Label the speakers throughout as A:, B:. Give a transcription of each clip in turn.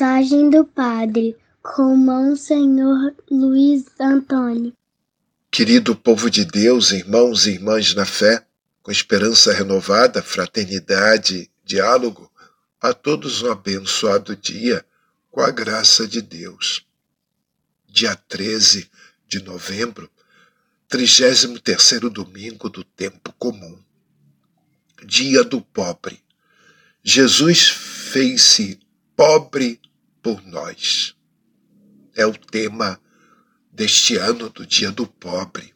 A: Mensagem do Padre com Monsenhor Luiz Antônio.
B: Querido povo de Deus, irmãos e irmãs na fé, com esperança renovada, fraternidade, diálogo, a todos um abençoado dia com a graça de Deus. Dia 13 de novembro, 33 domingo do tempo comum. Dia do pobre. Jesus fez-se pobre por nós. É o tema deste ano do Dia do Pobre.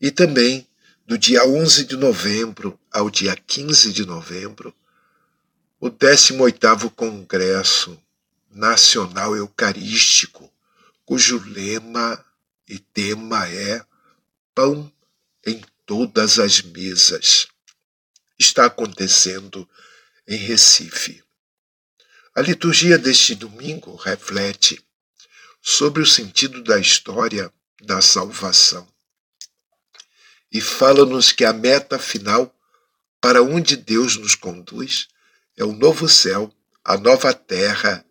B: E também do dia 11 de novembro ao dia 15 de novembro, o 18º Congresso Nacional Eucarístico, cujo lema e tema é Pão em todas as mesas. Está acontecendo em Recife. A liturgia deste domingo reflete sobre o sentido da história da salvação e fala-nos que a meta final para onde Deus nos conduz é o novo céu, a nova terra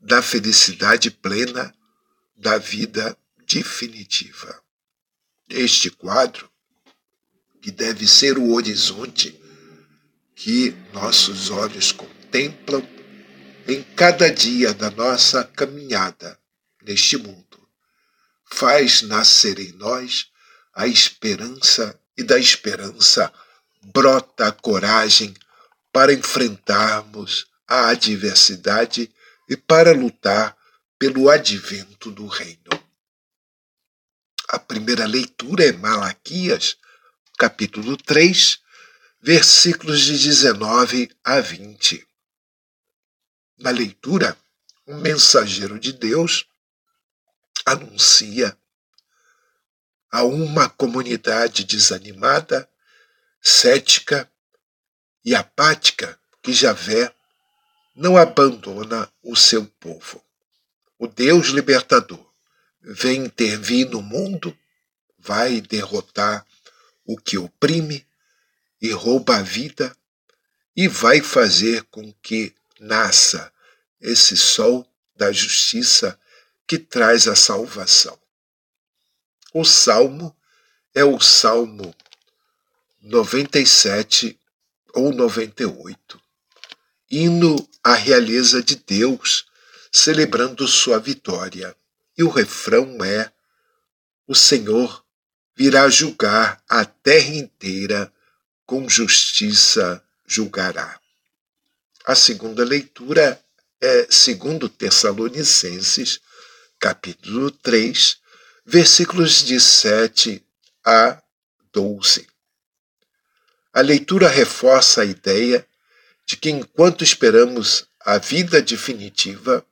B: da felicidade plena da vida definitiva. Este quadro, que deve ser o horizonte que nossos olhos contemplam em cada dia da nossa caminhada neste mundo. Faz nascer em nós a esperança e da esperança brota a coragem para enfrentarmos a adversidade e para lutar pelo advento do reino. A primeira leitura é Malaquias, capítulo 3, versículos de 19 a 20. Na leitura, um mensageiro de Deus anuncia a uma comunidade desanimada, cética e apática que Javé não abandona o seu povo. O Deus libertador vem intervir no mundo, vai derrotar o que oprime e rouba a vida e vai fazer com que nasça esse sol da justiça que traz a salvação. O salmo é o salmo 97 ou 98, hino à realeza de Deus, celebrando sua vitória. E o refrão é: O Senhor virá julgar a terra inteira, com justiça julgará. A segunda leitura é segundo Tessalonicenses, capítulo 3, versículos de 7 a 12. A leitura reforça a ideia de que enquanto esperamos a vida definitiva,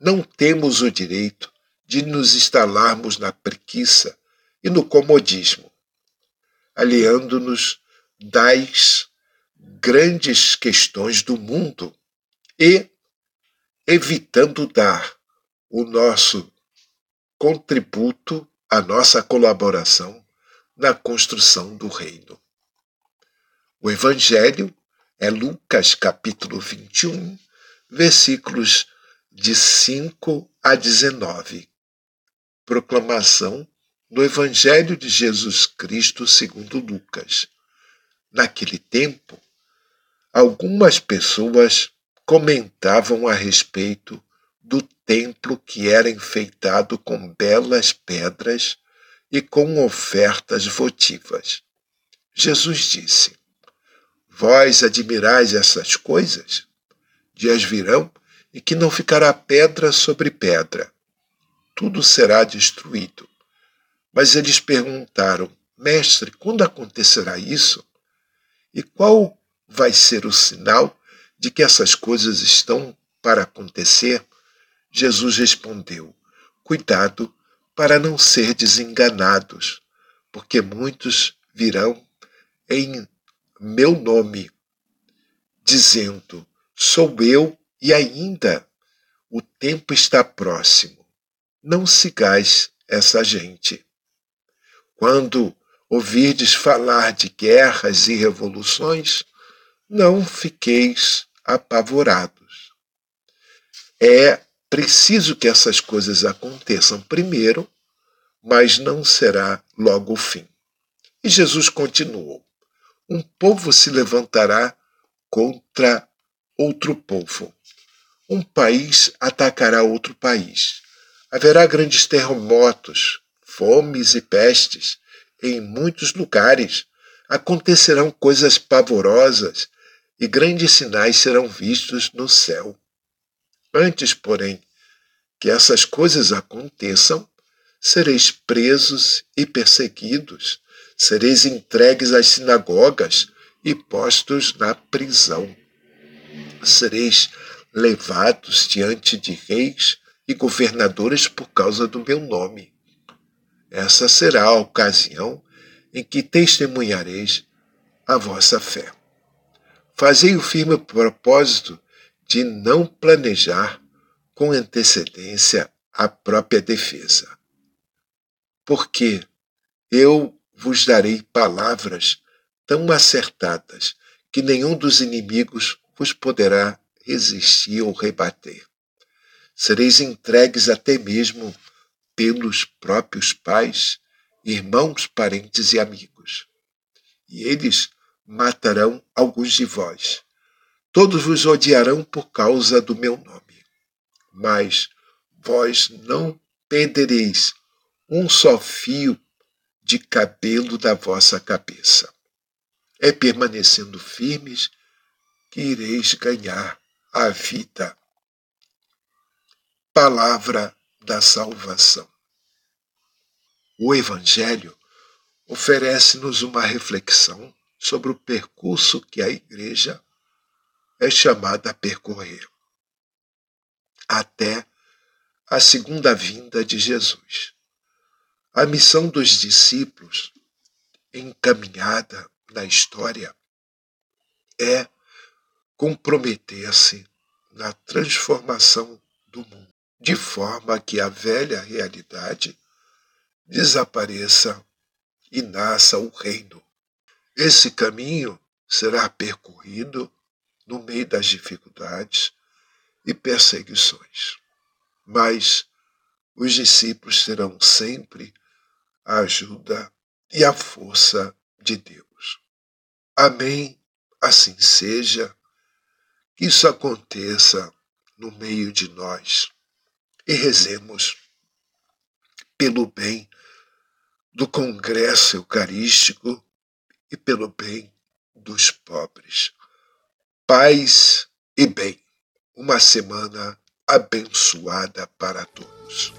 B: não temos o direito de nos instalarmos na preguiça e no comodismo, aliando-nos das grandes questões do mundo e evitando dar o nosso contributo, a nossa colaboração na construção do reino. O Evangelho é Lucas capítulo 21, versículos de 5 a 19. Proclamação do Evangelho de Jesus Cristo segundo Lucas. Naquele tempo, algumas pessoas comentavam a respeito do templo que era enfeitado com belas pedras e com ofertas votivas. Jesus disse: Vós admirais essas coisas? Dias virão em que não ficará pedra sobre pedra. Tudo será destruído. Mas eles perguntaram: Mestre, quando acontecerá isso? E qual vai ser o sinal de que essas coisas estão para acontecer? Jesus respondeu: Cuidado para não ser desenganados, porque muitos virão em meu nome, dizendo: Sou eu e ainda o tempo está próximo. Não sigais essa gente. Quando ouvirdes falar de guerras e revoluções, não fiqueis apavorados. É preciso que essas coisas aconteçam primeiro, mas não será logo o fim. E Jesus continuou: Um povo se levantará contra outro povo. Um país atacará outro país. Haverá grandes terremotos, fomes e pestes em muitos lugares. Acontecerão coisas pavorosas e grandes sinais serão vistos no céu. Antes, porém, que essas coisas aconteçam, sereis presos e perseguidos, sereis entregues às sinagogas e postos na prisão. Sereis levados diante de reis e governadores por causa do meu nome. Essa será a ocasião em que testemunhareis a vossa fé. Fazei o firme propósito de não planejar com antecedência a própria defesa. Porque eu vos darei palavras tão acertadas que nenhum dos inimigos vos poderá resistir ou rebater. Sereis entregues até mesmo pelos próprios pais, irmãos, parentes e amigos. E eles matarão alguns de vós. Todos vos odiarão por causa do meu nome. Mas vós não perdereis um só fio de cabelo da vossa cabeça. É permanecendo firmes que ireis ganhar a vida. Palavra da salvação. O Evangelho oferece-nos uma reflexão sobre o percurso que a Igreja é chamada a percorrer até a segunda vinda de Jesus. A missão dos discípulos, encaminhada na história, é comprometer-se na transformação do mundo, de forma que a velha realidade desapareça e nasça o reino. Esse caminho será percorrido no meio das dificuldades e perseguições. Mas os discípulos terão sempre a ajuda e a força de Deus. Amém. Assim seja. Que isso aconteça no meio de nós. E rezemos pelo bem do Congresso Eucarístico e pelo bem dos pobres. Paz e bem. Uma semana abençoada para todos.